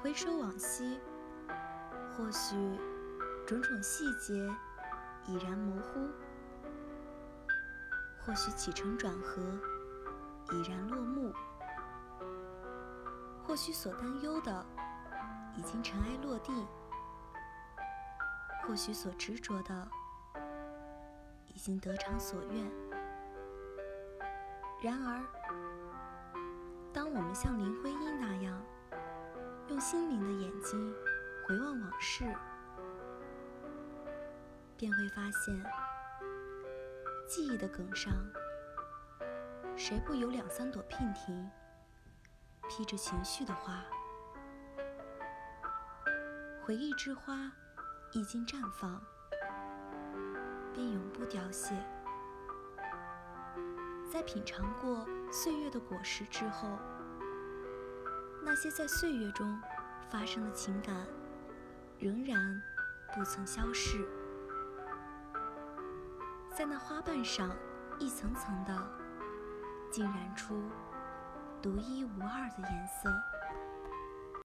回首往昔，或许种种细节已然模糊，或许起承转合已然落幕，或许所担忧的已经尘埃落地，或许所执着的已经得偿所愿。然而，当我们像林徽因，用心灵的眼睛回望往事，便会发现，记忆的梗上，谁不有两三朵娉婷，披着情绪的花？回忆之花一经绽放，便永不凋谢。在品尝过岁月的果实之后，那些在岁月中发生的情感，仍然不曾消逝，在那花瓣上一层层的浸染出独一无二的颜色。